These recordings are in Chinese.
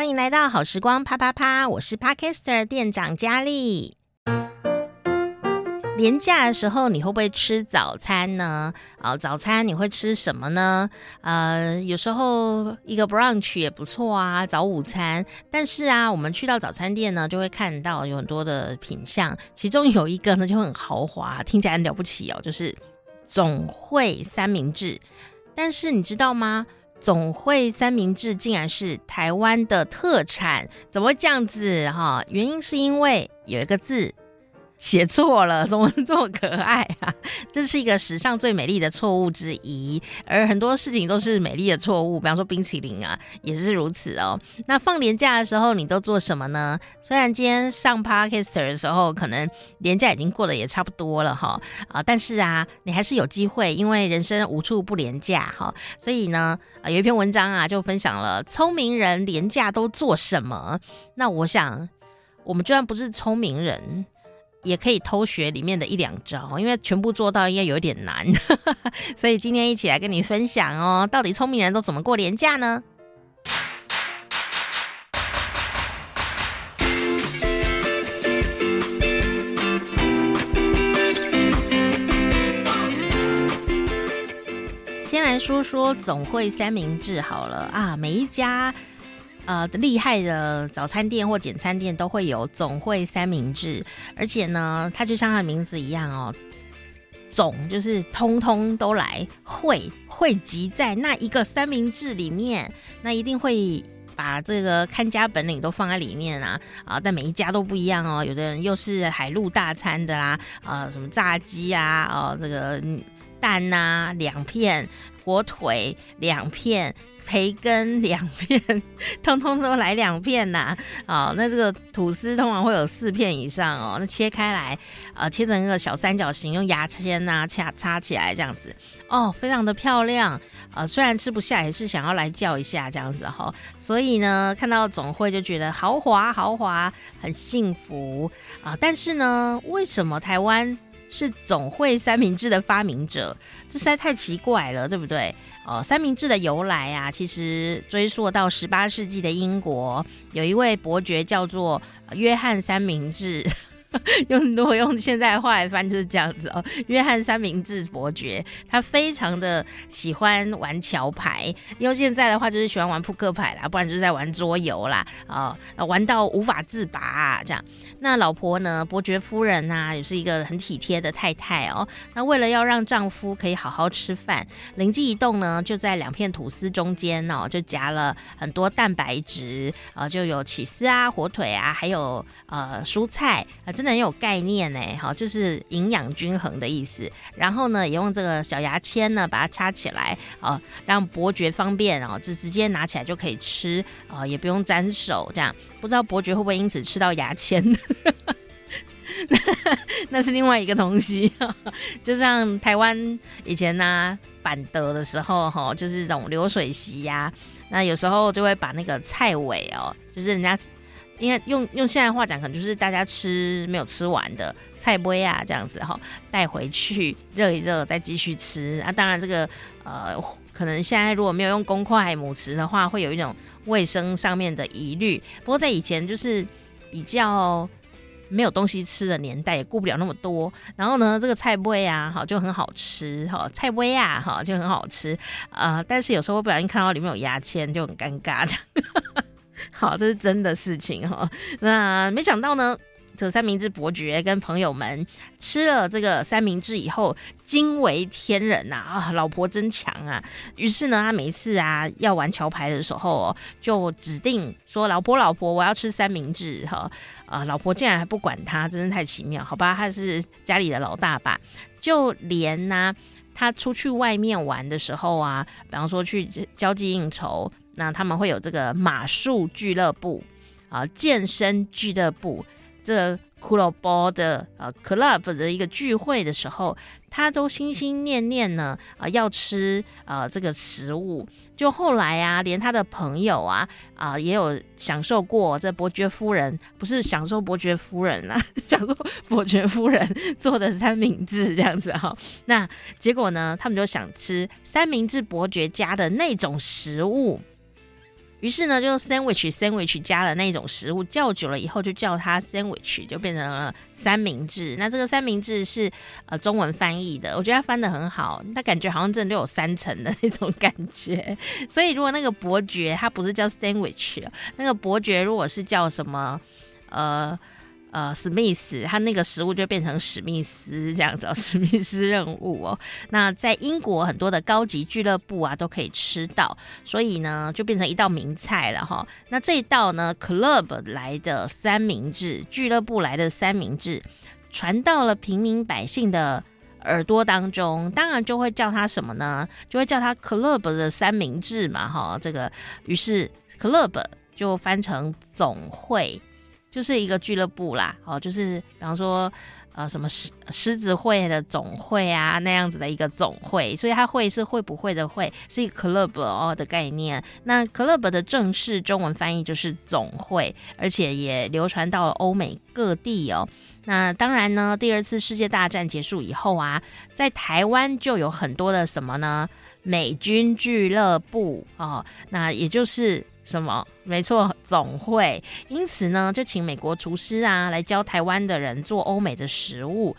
欢迎来到好时光啪啪啪，我是 Podcaster 店长佳丽。年假的时候，你会不会吃早餐呢？啊，早餐你会吃什么呢？呃，有时候一个 brunch 也不错啊，早午餐。但是啊，我们去到早餐店呢，就会看到有很多的品项，其中有一个呢就很豪华，听起来很了不起哦，就是总会三明治。但是你知道吗？总会三明治竟然是台湾的特产，怎么会这样子？哈，原因是因为有一个字。写错了，怎么这么可爱啊？这是一个史上最美丽的错误之一，而很多事情都是美丽的错误，比方说冰淇淋啊，也是如此哦。那放年假的时候，你都做什么呢？虽然今天上 Podcaster 的时候，可能年假已经过得也差不多了哈啊，但是啊，你还是有机会，因为人生无处不连假哈。所以呢，有一篇文章啊，就分享了聪明人连假都做什么。那我想，我们居然不是聪明人。也可以偷学里面的一两招，因为全部做到应该有点难，所以今天一起来跟你分享哦，到底聪明人都怎么过年假呢？先来说说总会三明治好了啊，每一家。呃，厉害的早餐店或简餐店都会有总会三明治，而且呢，它就像它的名字一样哦，总就是通通都来汇汇集在那一个三明治里面，那一定会把这个看家本领都放在里面啊啊！但每一家都不一样哦，有的人又是海陆大餐的啦，啊，什么炸鸡啊，哦，这个蛋呐、两片，火腿两片。培根两片，通通都来两片呐、啊！哦，那这个吐司通常会有四片以上哦。那切开来，呃，切成一个小三角形，用牙签呐掐插起来这样子，哦，非常的漂亮。呃，虽然吃不下，也是想要来叫一下这样子哈、所以呢，看到总会就觉得豪华豪华，很幸福啊、但是呢，为什么台湾？是总会三明治的发明者，这实在太奇怪了，对不对？哦，三明治的由来啊，其实追溯到十八世纪的英国，有一位伯爵叫做约翰三明治。用 如果用现在话来翻就是这样子哦。约翰三明治伯爵他非常的喜欢玩桥牌，用现在的话就是喜欢玩扑克牌啦，不然就是在玩桌游啦啊，玩到无法自拔这样。那老婆呢，伯爵夫人呐、啊，也是一个很体贴的太太哦。那为了要让丈夫可以好好吃饭，灵机一动呢，就在两片吐司中间哦，就夹了很多蛋白质啊，就有起司啊、火腿啊，还有呃蔬菜啊。真的很有概念呢，好，就是营养均衡的意思。然后呢，也用这个小牙签呢把它插起来，哦，让伯爵方便哦，就直接拿起来就可以吃，哦，也不用沾手，这样不知道伯爵会不会因此吃到牙签？那是另外一个东西，就像台湾以前呢板德的时候，哈，就是这种流水席呀，那有时候就会把那个菜尾哦，就是人家。因为用用现在话讲，可能就是大家吃没有吃完的菜杯啊，这样子哈，带回去热一热，再继续吃啊。当然这个呃，可能现在如果没有用公筷母匙的话，会有一种卫生上面的疑虑。不过在以前就是比较没有东西吃的年代，也顾不了那么多。然后呢，这个菜杯啊，好就很好吃哈，菜杯啊，哈就很好吃，呃。但是有时候不小心看到里面有牙签，就很尴尬这样。好，这是真的事情哈。那没想到呢，这三明治伯爵跟朋友们吃了这个三明治以后，惊为天人呐啊！老婆真强啊！于是呢，他每次啊要玩桥牌的时候哦，就指定说：“老婆，老婆，我要吃三明治。”哈啊，老婆竟然还不管他，真是太奇妙。好吧，他是家里的老大吧？就连呢，他出去外面玩的时候啊，比方说去交际应酬。那他们会有这个马术俱乐部啊，健身俱乐部，这个 club 的呃 club 的一个聚会的时候，他都心心念念呢啊要吃呃这个食物。就后来啊，连他的朋友啊啊也有享受过这伯爵夫人，不是享受伯爵夫人啊，享受伯爵夫人做的三明治这样子哈。那结果呢，他们就想吃三明治伯爵家的那种食物。于是呢，就 sandwich sandwich 加了那种食物，叫久了以后就叫它 sandwich，就变成了三明治。那这个三明治是呃中文翻译的，我觉得它翻的很好，它感觉好像真的就有三层的那种感觉。所以如果那个伯爵它不是叫 sandwich，那个伯爵如果是叫什么呃。呃，史密斯，他那个食物就变成史密斯这样子，史密斯任务哦。那在英国很多的高级俱乐部啊，都可以吃到，所以呢，就变成一道名菜了哈。那这一道呢，club 来的三明治，俱乐部来的三明治，传到了平民百姓的耳朵当中，当然就会叫它什么呢？就会叫它 club 的三明治嘛，哈。这个于是 club 就翻成总会。就是一个俱乐部啦，哦，就是比方说，呃，什么狮狮子会的总会啊，那样子的一个总会，所以它会是会不会的会，是一个 club 哦的概念。那 club 的正式中文翻译就是总会，而且也流传到了欧美各地哦。那当然呢，第二次世界大战结束以后啊，在台湾就有很多的什么呢？美军俱乐部哦，那也就是。什么？没错，总会。因此呢，就请美国厨师啊来教台湾的人做欧美的食物，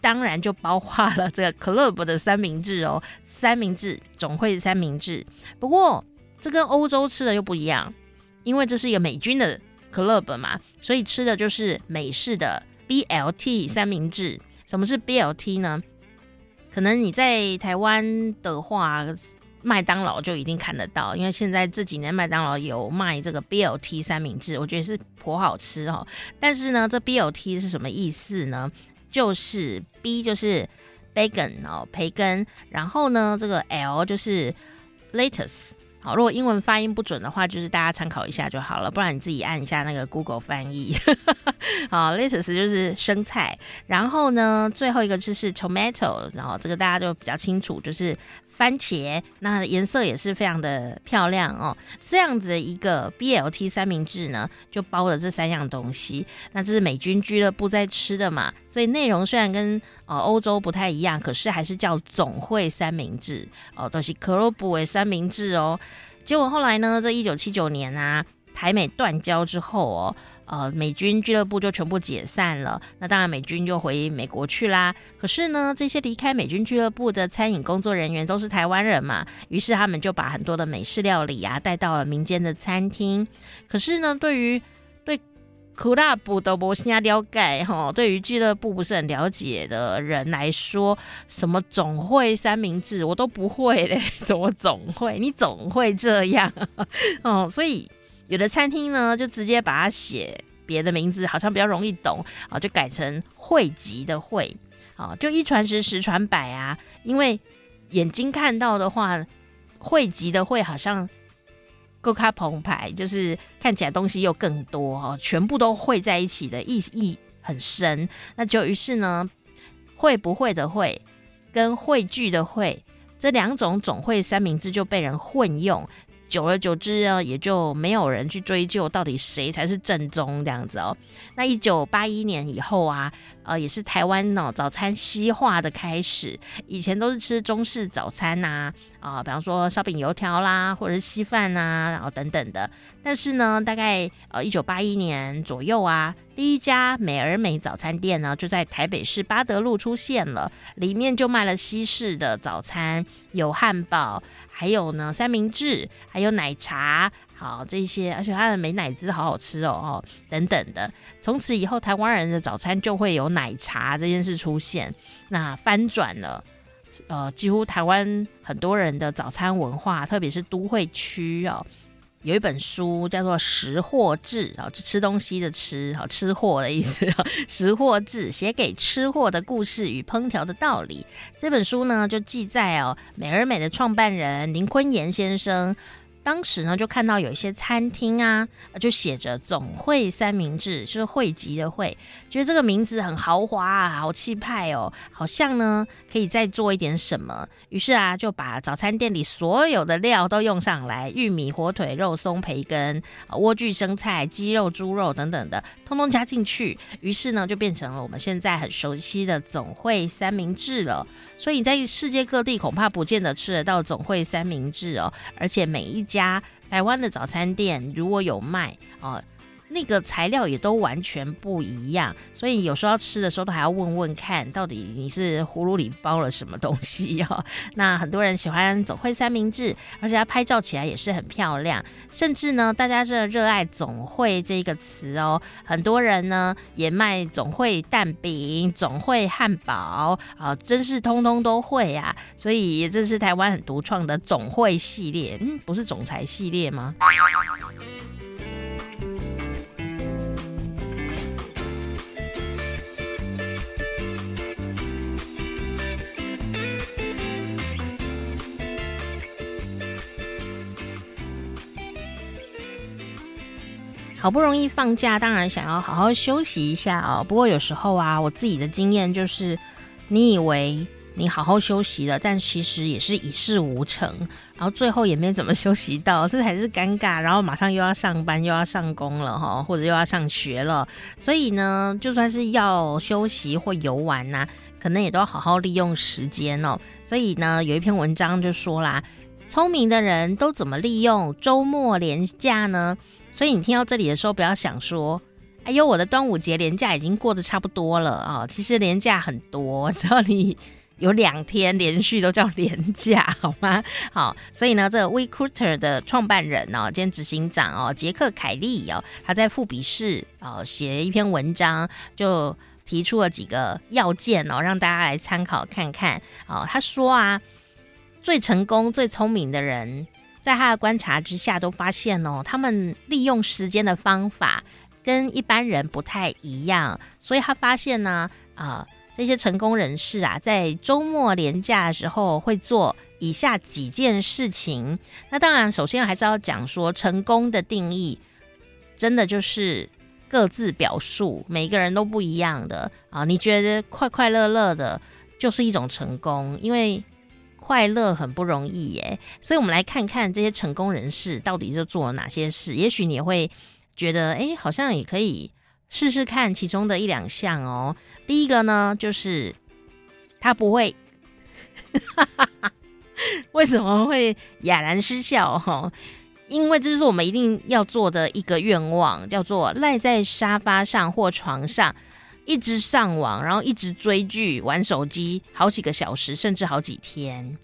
当然就包括了这个 club 的三明治哦，三明治总会三明治。不过这跟欧洲吃的又不一样，因为这是一个美军的 club 嘛，所以吃的就是美式的 BLT 三明治。什么是 BLT 呢？可能你在台湾的话。麦当劳就一定看得到，因为现在这几年麦当劳有卖这个 BLT 三明治，我觉得是颇好吃哦。但是呢，这 BLT 是什么意思呢？就是 B 就是 bacon 哦，培根，然后呢，这个 L 就是 lettuce。好，如果英文发音不准的话，就是大家参考一下就好了，不然你自己按一下那个 Google 翻译。好，lettuce 就是生菜，然后呢，最后一个就是 tomato，然后这个大家就比较清楚，就是。番茄，那颜色也是非常的漂亮哦。这样子一个 BLT 三明治呢，就包了这三样东西。那这是美军俱乐部在吃的嘛，所以内容虽然跟呃欧洲不太一样，可是还是叫总会三明治哦，都是克洛布的三明治哦。结果后来呢，这一九七九年啊。台美断交之后哦，呃，美军俱乐部就全部解散了。那当然，美军就回美国去啦。可是呢，这些离开美军俱乐部的餐饮工作人员都是台湾人嘛，于是他们就把很多的美式料理啊带到了民间的餐厅。可是呢，对于对库拉布都不是很了解哈，对于俱乐部不是很了解的人来说，什么总会三明治我都不会嘞，怎么总会？你总会这样 哦，所以。有的餐厅呢，就直接把它写别的名字，好像比较容易懂啊，就改成汇集的会啊，就一传十，十传百啊。因为眼睛看到的话，汇集的会好像够卡澎湃，就是看起来东西又更多哦，全部都汇在一起的意义很深。那就于是呢，会不会的会跟汇聚的会这两种总会三明治就被人混用。久而久之呢，也就没有人去追究到底谁才是正宗这样子哦。那一九八一年以后啊，呃，也是台湾呢早餐西化的开始。以前都是吃中式早餐呐，啊，比方说烧饼油条啦，或者是稀饭呐，然后等等的。但是呢，大概呃一九八一年左右啊。第一家美而美早餐店呢，就在台北市八德路出现了。里面就卖了西式的早餐，有汉堡，还有呢三明治，还有奶茶，好这些，而且它的美乃滋好好吃哦哦等等的。从此以后，台湾人的早餐就会有奶茶这件事出现，那翻转了，呃，几乎台湾很多人的早餐文化，特别是都会区哦。有一本书叫做《食货志》，啊，就吃东西的吃，好吃货的意思，《食货志》写给吃货的故事与烹调的道理。这本书呢，就记载哦，美而美的创办人林坤炎先生。当时呢，就看到有一些餐厅啊，就写着“总会三明治”，就是汇集的会，觉得这个名字很豪华啊，好气派哦，好像呢可以再做一点什么。于是啊，就把早餐店里所有的料都用上来，玉米、火腿、肉松、培根、莴苣、生菜、鸡肉、猪肉等等的，通通加进去。于是呢，就变成了我们现在很熟悉的总会三明治了。所以你在世界各地恐怕不见得吃得到总会三明治哦，而且每一家台湾的早餐店如果有卖哦。那个材料也都完全不一样，所以有时候吃的时候都还要问问看，到底你是葫芦里包了什么东西哦。那很多人喜欢总会三明治，而且它拍照起来也是很漂亮，甚至呢，大家是热爱总会这个词哦。很多人呢也卖总会蛋饼、总会汉堡啊，真是通通都会啊。所以这是台湾很独创的总会系列，嗯，不是总裁系列吗？好不容易放假，当然想要好好休息一下哦。不过有时候啊，我自己的经验就是，你以为你好好休息了，但其实也是一事无成，然后最后也没怎么休息到，这才是尴尬。然后马上又要上班，又要上工了哈，或者又要上学了。所以呢，就算是要休息或游玩呐，可能也都要好好利用时间哦。所以呢，有一篇文章就说啦，聪明的人都怎么利用周末连假呢？所以你听到这里的时候，不要想说：“哎呦，我的端午节连假已经过得差不多了啊！”其实连假很多，只要你有两天连续都叫连假，好吗？好，所以呢，这个 WeRuiter 的创办人哦，兼执行长哦，杰克凯利哦，他在富比士哦写一篇文章，就提出了几个要件哦，让大家来参考看看哦。他说啊，最成功、最聪明的人。在他的观察之下，都发现哦，他们利用时间的方法跟一般人不太一样，所以他发现呢，啊、呃，这些成功人士啊，在周末连假的时候会做以下几件事情。那当然，首先还是要讲说，成功的定义真的就是各自表述，每个人都不一样的啊。你觉得快快乐乐的，就是一种成功，因为。快乐很不容易耶，所以我们来看看这些成功人士到底是做了哪些事。也许你会觉得，哎，好像也可以试试看其中的一两项哦。第一个呢，就是他不会，为什么会哑然失笑？哈，因为这是我们一定要做的一个愿望，叫做赖在沙发上或床上。一直上网，然后一直追剧、玩手机，好几个小时，甚至好几天。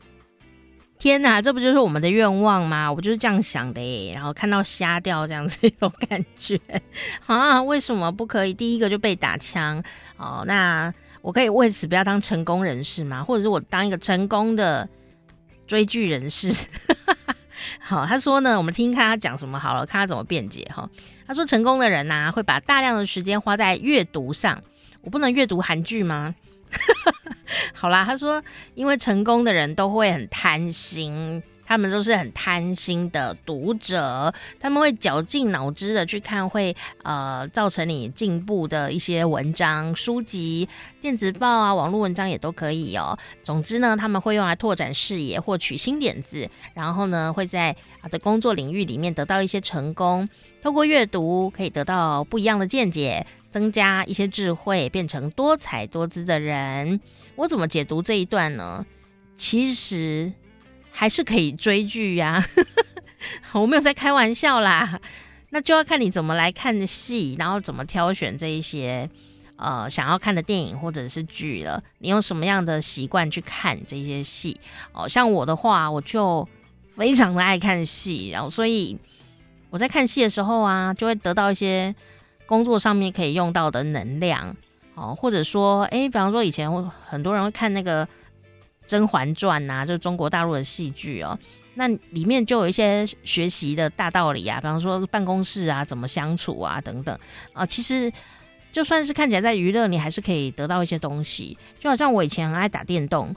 天哪，这不就是我们的愿望吗？我就是这样想的耶。然后看到瞎掉这样子一种感觉 啊，为什么不可以？第一个就被打枪哦。那我可以为此不要当成功人士吗？或者是我当一个成功的追剧人士？好，他说呢，我们听看他讲什么好了，看他怎么辩解哈。他说，成功的人呐、会把大量的时间花在阅读上。我不能阅读韩剧吗？好啦，他说，因为成功的人都会很贪心。他们都是很贪心的读者，他们会绞尽脑汁的去看会呃造成你进步的一些文章、书籍、电子报啊、网络文章也都可以哦。总之呢，他们会用来拓展视野、获取新点子，然后呢会在啊的工作领域里面得到一些成功。透过阅读可以得到不一样的见解，增加一些智慧，变成多彩多姿的人。我怎么解读这一段呢？其实。还是可以追剧呀，我没有在开玩笑啦。那就要看你怎么来看戏，然后怎么挑选这一些呃想要看的电影或者是剧了。你用什么样的习惯去看这些戏？哦，像我的话，我就非常的爱看戏，然后所以我在看戏的时候啊，就会得到一些工作上面可以用到的能量哦，或者说，哎，比方说以前很多人会看那个。《甄嬛传》呐，就是中国大陆的戏剧哦，那里面就有一些学习的大道理啊，比方说办公室啊，怎么相处啊，等等啊。其实就算是看起来在娱乐，你还是可以得到一些东西。就好像我以前很爱打电动，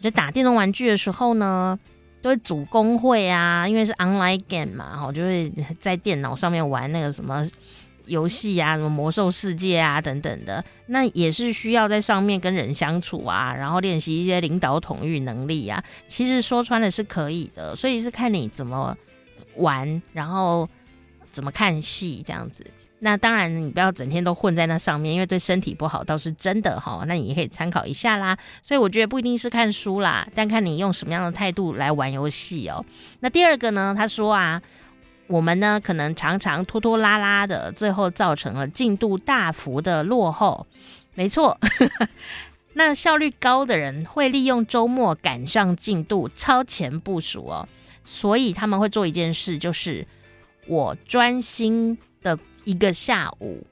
就打电动玩具的时候呢，都会组公会啊，因为是 online game 嘛，我就会在电脑上面玩那个什么。游戏啊，什么魔兽世界啊等等的，那也是需要在上面跟人相处啊，然后练习一些领导统御能力啊。其实说穿了是可以的，所以是看你怎么玩，然后怎么看戏这样子。那当然，你不要整天都混在那上面，因为对身体不好，倒是真的哈。那你也可以参考一下啦。所以我觉得不一定是看书啦，但看你用什么样的态度来玩游戏哦。那第二个呢，他说啊，我们呢可能常常拖拖拉拉的，最后造成了进度大幅的落后。没错，那效率高的人会利用周末赶上进度，超前部署哦。所以他们会做一件事，就是我专心的。一个下午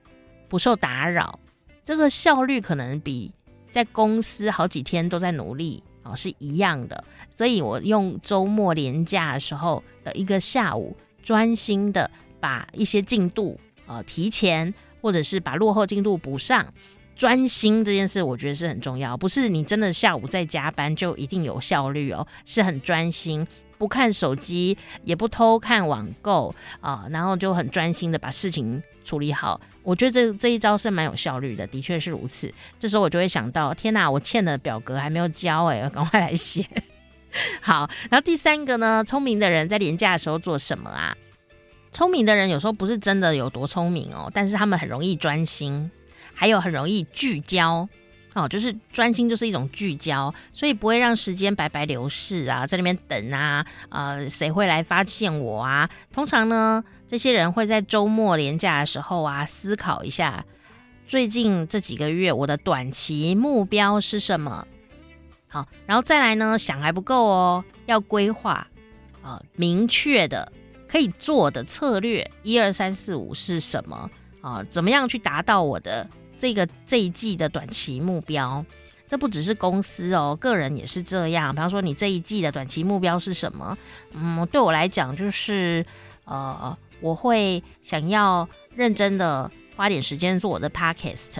不受打扰，这个效率可能比在公司好几天都在努力哦是一样的。所以我用周末连假的时候的一个下午，专心的把一些进度呃提前，或者是把落后进度补上。专心这件事，我觉得是很重要，不是你真的下午在加班就一定有效率哦，是很专心。不看手机，也不偷看网购啊，然后就很专心的把事情处理好。我觉得这这一招是蛮有效率的，的确是如此。这时候我就会想到，天哪，我欠的表格还没有交哎，赶快来写。好，然后第三个呢，聪明的人在廉价的时候做什么啊？聪明的人有时候不是真的有多聪明哦，但是他们很容易专心，还有很容易聚焦。哦，就是专心，就是一种聚焦，所以不会让时间白白流逝啊，在那边等啊，呃，谁会来发现我啊？通常呢，这些人会在周末连假的时候啊，思考一下最近这几个月我的短期目标是什么。好，然后再来呢，想还不够哦，要规划啊，明确的可以做的策略，一二三四五是什么啊？怎么样去达到我的？这个这一季的短期目标，这不只是公司哦，个人也是这样。比方说，你这一季的短期目标是什么？嗯，对我来讲，就是呃，我会想要认真的花点时间做我的 podcast。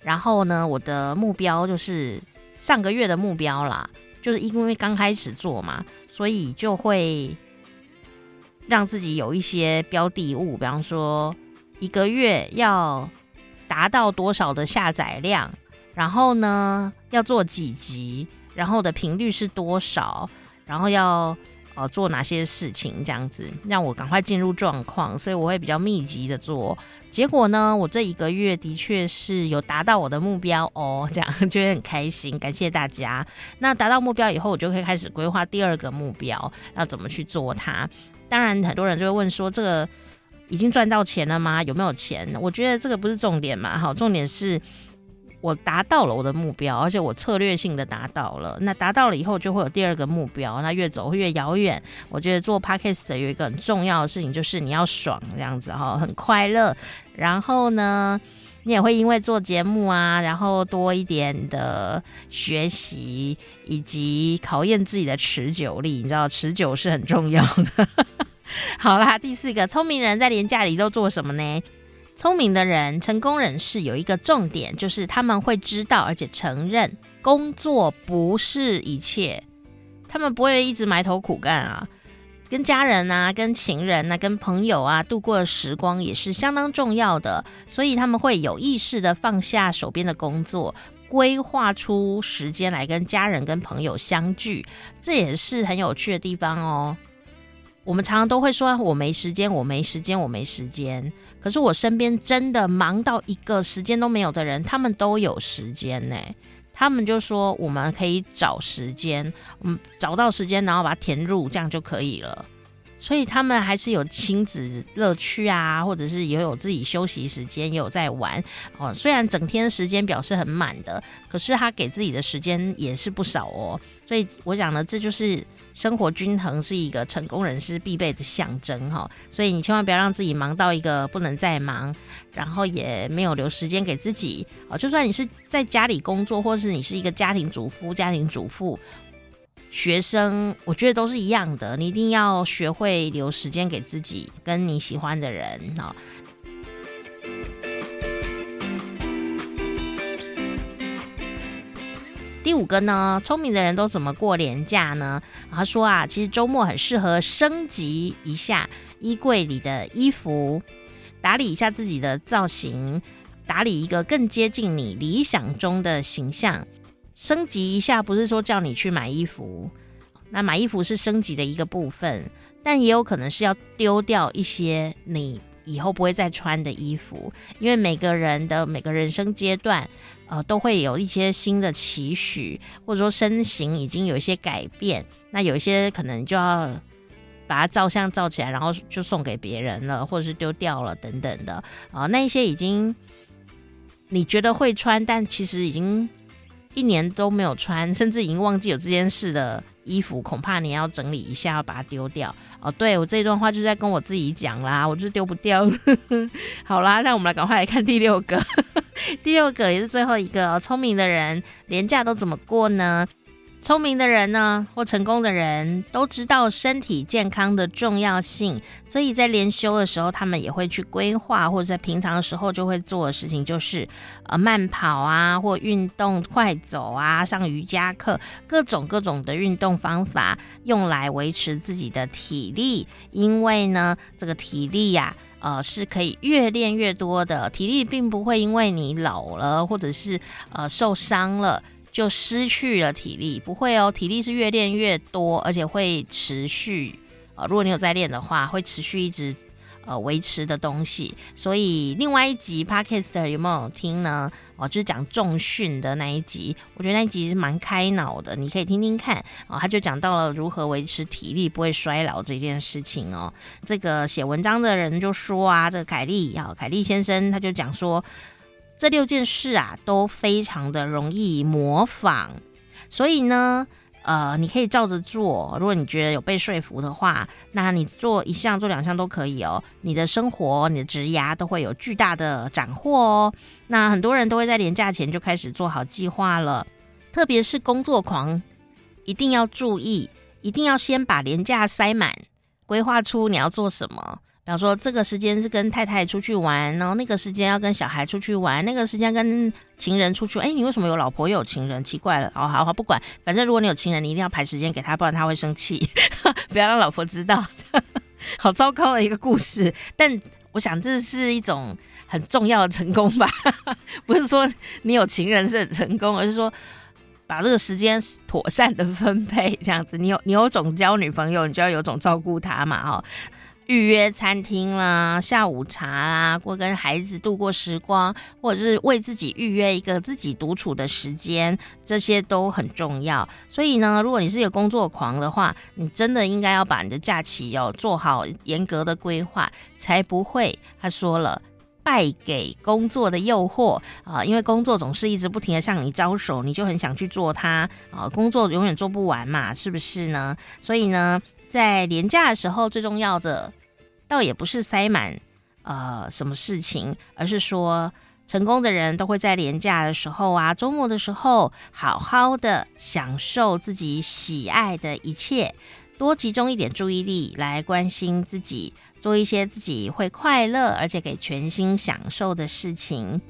然后呢，我的目标就是上个月的目标啦，就是因为刚开始做嘛，所以就会让自己有一些标的物，比方说一个月要。达到多少的下载量，然后呢，要做几集，然后的频率是多少，然后要呃做哪些事情，这样子让我赶快进入状况，所以我会比较密集的做。结果呢，我这一个月的确是有达到我的目标哦，这样 就会很开心，感谢大家。那达到目标以后，我就可以开始规划第二个目标，要怎么去做它。当然，很多人就会问说这个。已经赚到钱了吗？有没有钱？我觉得这个不是重点嘛，好，重点是我达到了我的目标，而且我策略性的达到了。那达到了以后，就会有第二个目标，那越走越遥远。我觉得做 Podcast 有一个很重要的事情，就是你要爽，这样子哈，很快乐。然后呢，你也会因为做节目啊，然后多一点的学习，以及考验自己的持久力。你知道，持久是很重要的。好啦，第四个，聪明人在连假里都做什么呢？聪明的人，成功人士有一个重点，就是他们会知道而且承认工作不是一切，他们不会一直埋头苦干啊，跟家人啊、跟情人啊、跟朋友啊度过的时光也是相当重要的，所以他们会有意识的放下手边的工作，规划出时间来跟家人、跟朋友相聚，这也是很有趣的地方哦。我们常常都会说，我没时间，我没时间，我没时间。可是我身边真的忙到一个时间都没有的人，他们都有时间呢。他们就说，我们可以找时间，我们找到时间，然后把它填入，这样就可以了。所以他们还是有亲子乐趣啊，或者是也有自己休息时间，也有在玩哦。虽然整天时间表是很满的，可是他给自己的时间也是不少哦。所以我讲呢，这就是。生活均衡是一个成功人士必备的象征哈，所以你千万不要让自己忙到一个不能再忙，然后也没有留时间给自己哦。就算你是在家里工作，或是你是一个家庭主妇、家庭主妇、学生，我觉得都是一样的。你一定要学会留时间给自己，跟你喜欢的人哈。第五个呢，聪明的人都怎么过年假呢？他说啊，其实周末很适合升级一下衣柜里的衣服，打理一下自己的造型，打理一个更接近你理想中的形象。升级一下不是说叫你去买衣服，那买衣服是升级的一个部分，但也有可能是要丢掉一些你以后不会再穿的衣服，因为每个人的每个人生阶段，呃，都会有一些新的期许，或者说身形已经有一些改变，那有一些可能就要把它照相照起来，然后就送给别人了，或者是丢掉了等等的。啊、那一些已经你觉得会穿，但其实已经一年都没有穿，甚至已经忘记有这件事的衣服，恐怕你要整理一下，要把它丢掉。哦，对，我这一段话就在跟我自己讲啦，我就是丢不掉。好啦，那我们来赶快来看第六个，第六个也是最后一个哦，聪明的人廉价都怎么过呢？聪明的人呢，或成功的人都知道身体健康的重要性，所以在连休的时候，他们也会去规划，或者在平常的时候就会做的事情，就是呃慢跑啊，或运动快走啊，上瑜伽课，各种各种的运动方法，用来维持自己的体力。因为呢，这个体力呀、呃，是可以越练越多的，体力并不会因为你老了，或者是呃受伤了。就失去了体力，不会哦，体力是越练越多，而且会持续。呃，如果你有在练的话，会持续一直呃维持的东西。所以另外一集 Podcast 有没有听呢？哦，就是讲重训的那一集，我觉得那一集是蛮开脑的，你可以听听看。哦，他就讲到了如何维持体力不会衰老这件事情哦。这个写文章的人就说啊，这个凯利啊，凯利先生他就讲说。这六件事啊，都非常的容易模仿，所以呢，呃，你可以照着做。如果你觉得有被说服的话，那你做一项、做两项都可以哦。你的生活、你的职涯都会有巨大的斩获哦。那很多人都会在年假前就开始做好计划了，特别是工作狂，一定要注意，一定要先把年假塞满，规划出你要做什么。比方说，这个时间是跟太太出去玩，然后那个时间要跟小孩出去玩，那个时间跟情人出去。哎，你为什么有老婆又有情人？奇怪了。好好好，不管，反正如果你有情人，你一定要排时间给他，不然他会生气。不要让老婆知道。好糟糕的一个故事，但我想这是一种很重要的成功吧。不是说你有情人是很成功，而是说把这个时间妥善的分配，这样子。你有你有种交女朋友，你就要有种照顾她嘛，哈。预约餐厅啦，下午茶啦，或跟孩子度过时光，或者是为自己预约一个自己独处的时间，这些都很重要。所以呢，如果你是一个工作狂的话，你真的应该要把你的假期要做好严格的规划，才不会他说了败给工作的诱惑啊！因为工作总是一直不停的向你招手，你就很想去做它啊。工作永远做不完嘛，是不是呢？所以呢，在连假的时候，最重要的。倒也不是塞满呃什么事情，而是说成功的人都会在连假的时候啊，周末的时候，好好的享受自己喜爱的一切，多集中一点注意力来关心自己，做一些自己会快乐而且给全心享受的事情。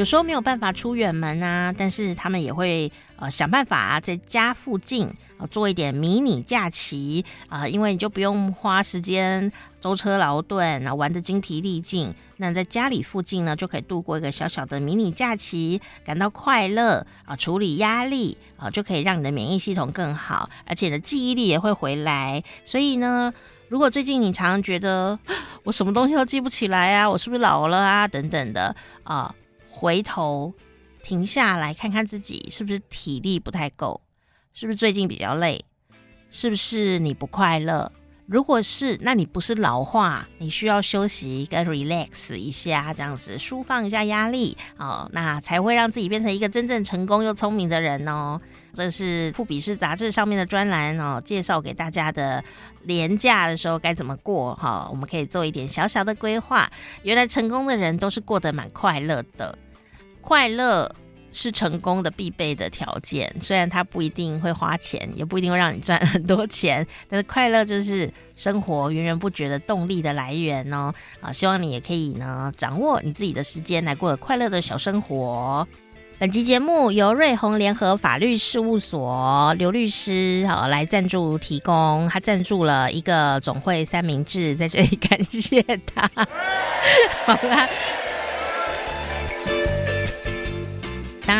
有时候没有办法出远门啊，但是他们也会呃想办法，在家附近、做一点迷你假期啊、因为你就不用花时间舟车劳顿，然后玩得精疲力尽。那在家里附近呢，就可以度过一个小小的迷你假期，感到快乐啊、处理压力啊、就可以让你的免疫系统更好，而且你的记忆力也会回来。所以呢，如果最近你常常觉得我什么东西都记不起来啊，我是不是老了啊等等的啊。回头停下来看看自己是不是体力不太够，是不是最近比较累，是不是你不快乐？如果是，那你不是老化，你需要休息跟 relax 一下，这样子舒放一下压力哦，那才会让自己变成一个真正成功又聪明的人哦。这是富比士杂志上面的专栏哦，介绍给大家的连假的时候该怎么过哈、我们可以做一点小小的规划。原来成功的人都是过得蛮快乐的。快乐是成功的必备的条件，虽然它不一定会花钱，也不一定会让你赚很多钱，但是快乐就是生活源源不绝的动力的来源哦。啊，希望你也可以呢，掌握你自己的时间来过快乐的小生活。本期节目由瑞鸿联合法律事务所刘律师好来赞助提供，他赞助了一个总会三明治，在这里感谢他。好啦。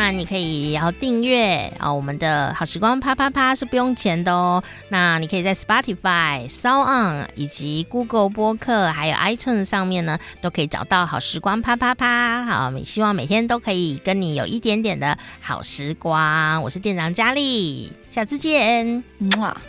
那你可以然后订阅啊，我们的好时光啪啪啪是不用钱的哦。那你可以在 Spotify、SoundOn 以及 Google 播客还有 iTunes 上面呢，都可以找到好时光啪啪啪。好，希望每天都可以跟你有一点点的好时光。我是店长佳丽，下次见，嗯啊。